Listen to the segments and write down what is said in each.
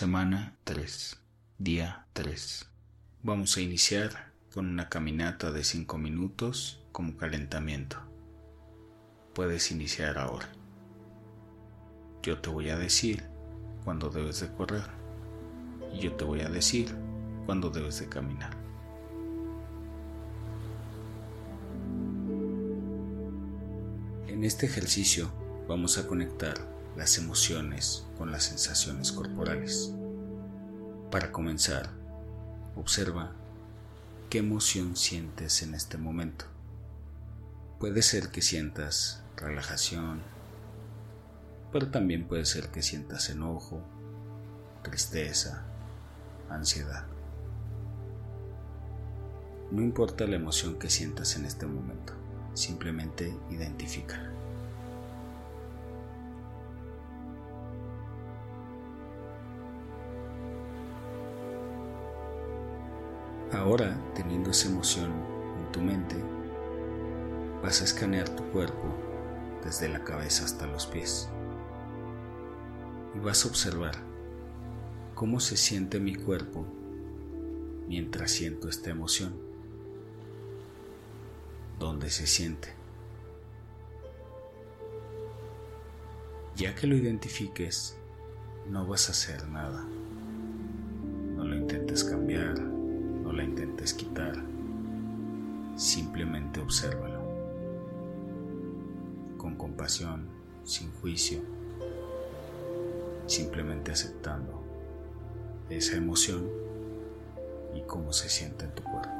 Semana 3, día 3. Vamos a iniciar con una caminata de 5 minutos como calentamiento. Puedes iniciar ahora. Yo te voy a decir cuándo debes de correr y yo te voy a decir cuándo debes de caminar. En este ejercicio vamos a conectar las emociones con las sensaciones corporales. Para comenzar, observa qué emoción sientes en este momento. Puede ser que sientas relajación, pero también puede ser que sientas enojo, tristeza, ansiedad. No importa la emoción que sientas en este momento, simplemente identifícala. Ahora, teniendo esa emoción en tu mente, vas a escanear tu cuerpo desde la cabeza hasta los pies y vas a observar cómo se siente mi cuerpo mientras siento esta emoción. ¿Dónde se siente? Ya que lo identifiques, no vas a hacer nada. Intentes quitar, simplemente obsérvalo. Con compasión, sin juicio, simplemente aceptando esa emoción y cómo se siente en tu cuerpo.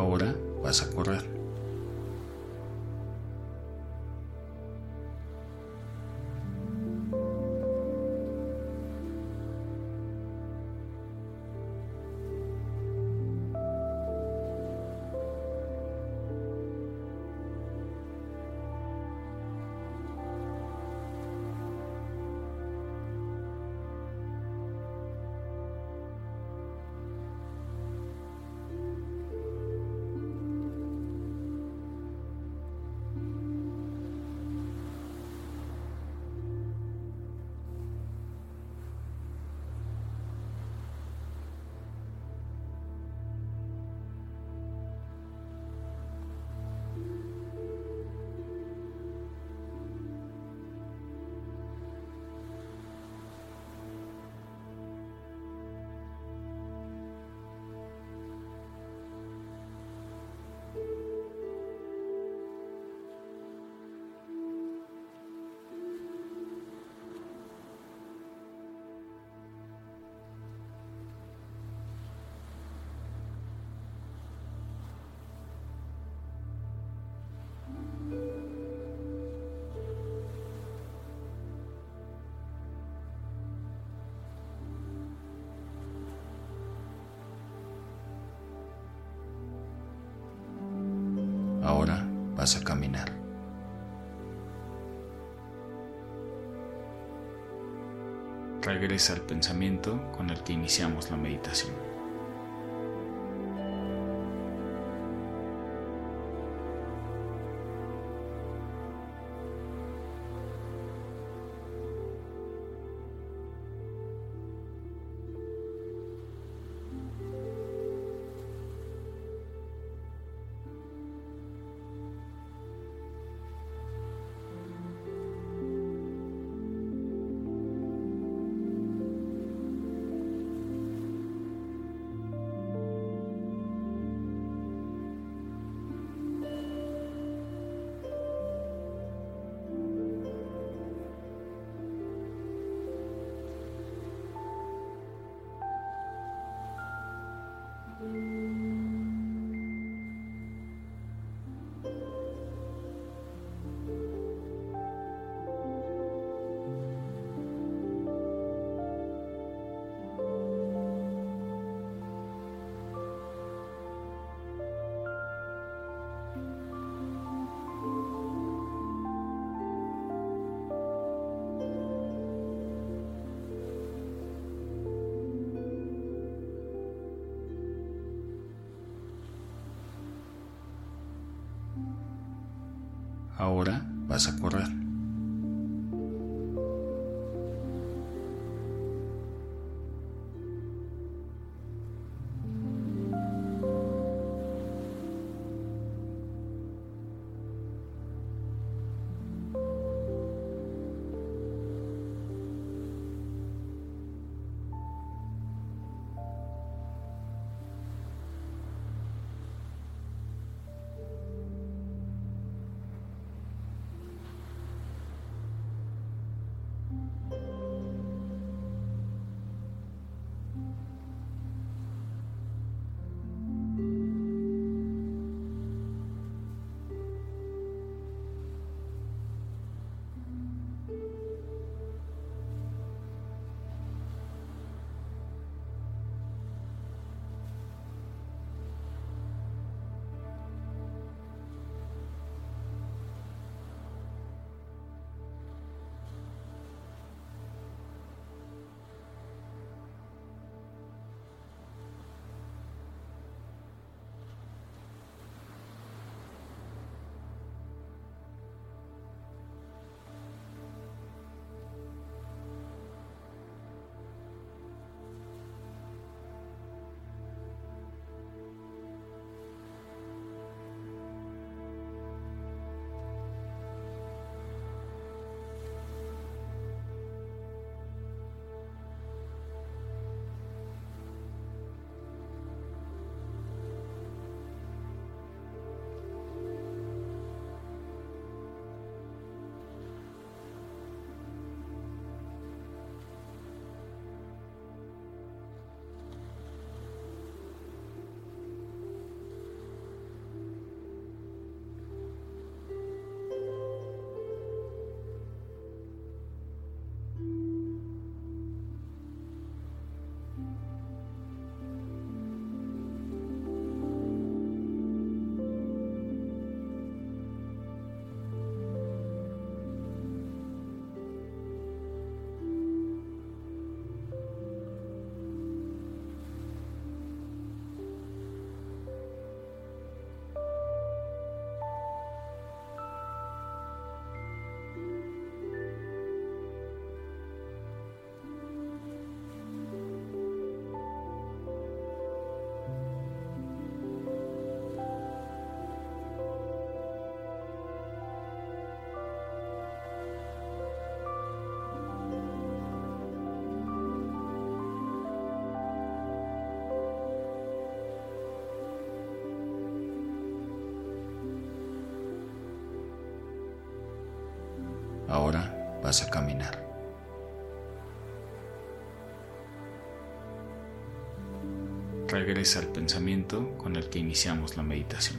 Ahora vas a correr. Ahora vas a caminar. Regresa al pensamiento con el que iniciamos la meditación. Ahora vas a correr. Ahora vas a caminar. Regresa al pensamiento con el que iniciamos la meditación.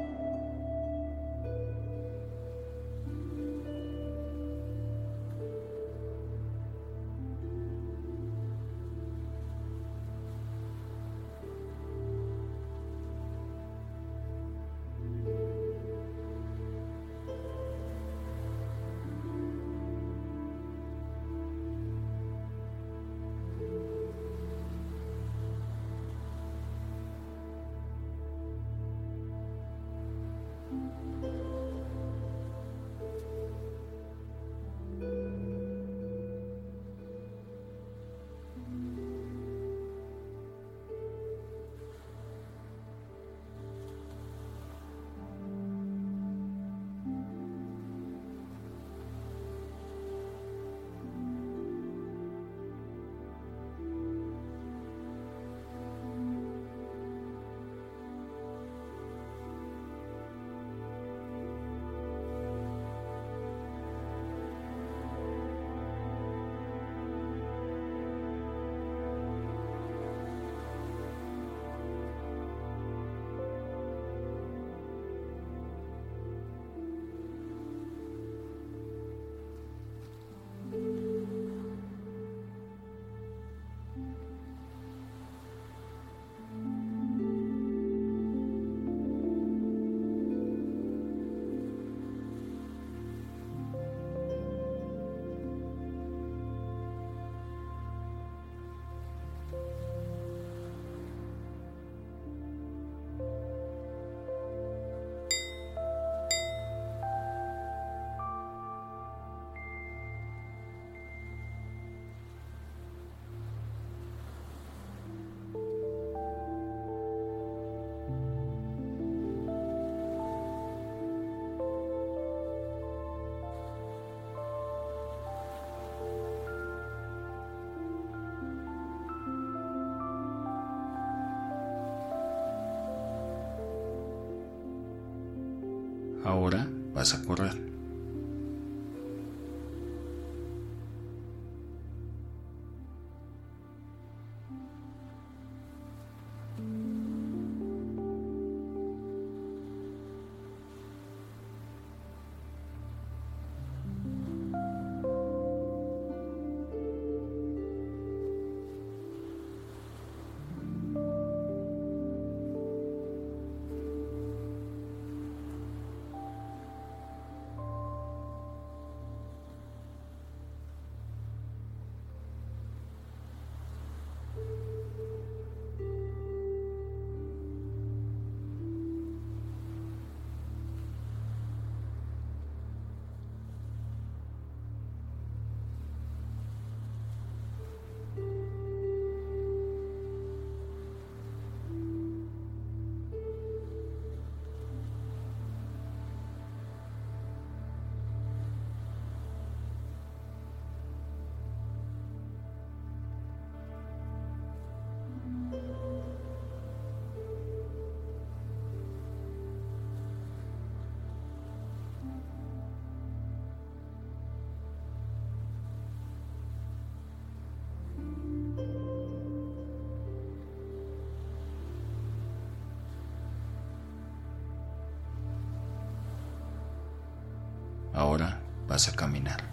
Ahora vas a correr. Ahora vas a caminar.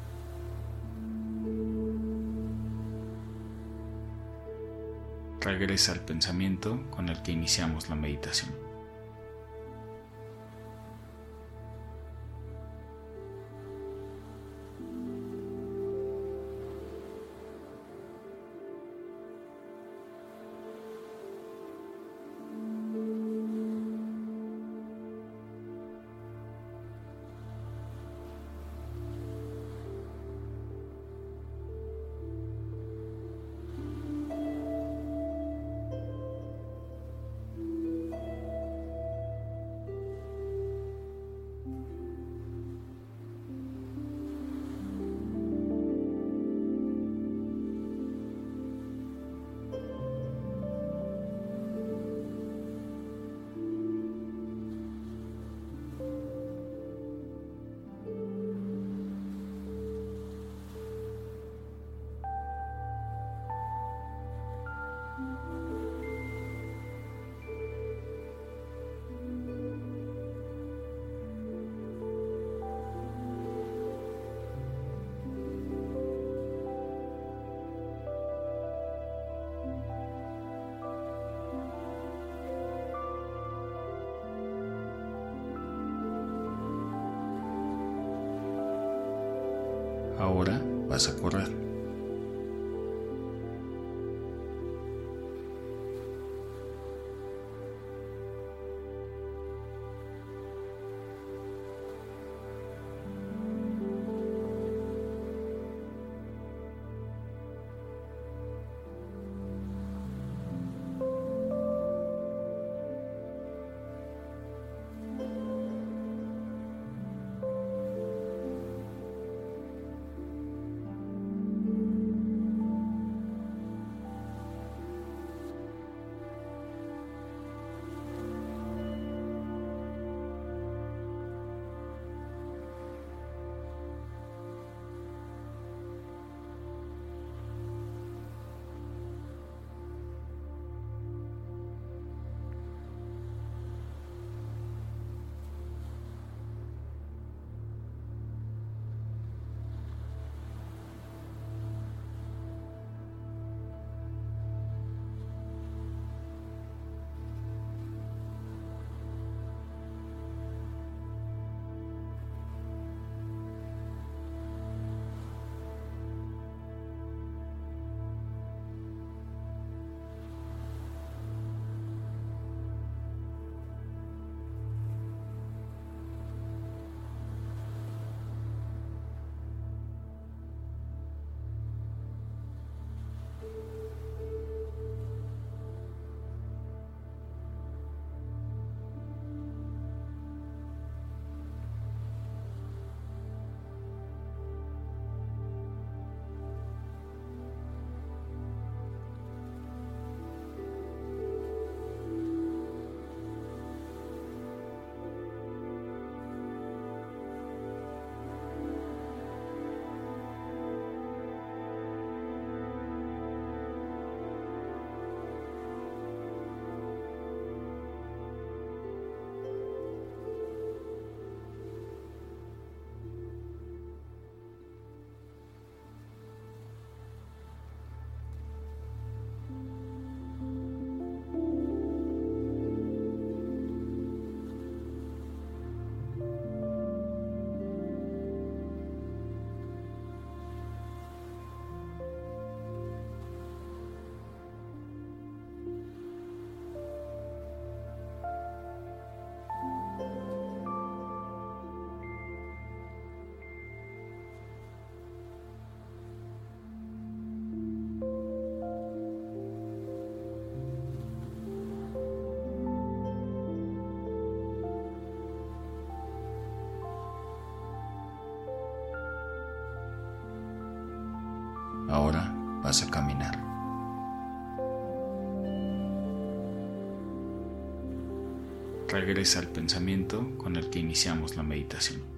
Regresa al pensamiento con el que iniciamos la meditación. Ahora vas a correr. A caminar. Regresa al pensamiento con el que iniciamos la meditación.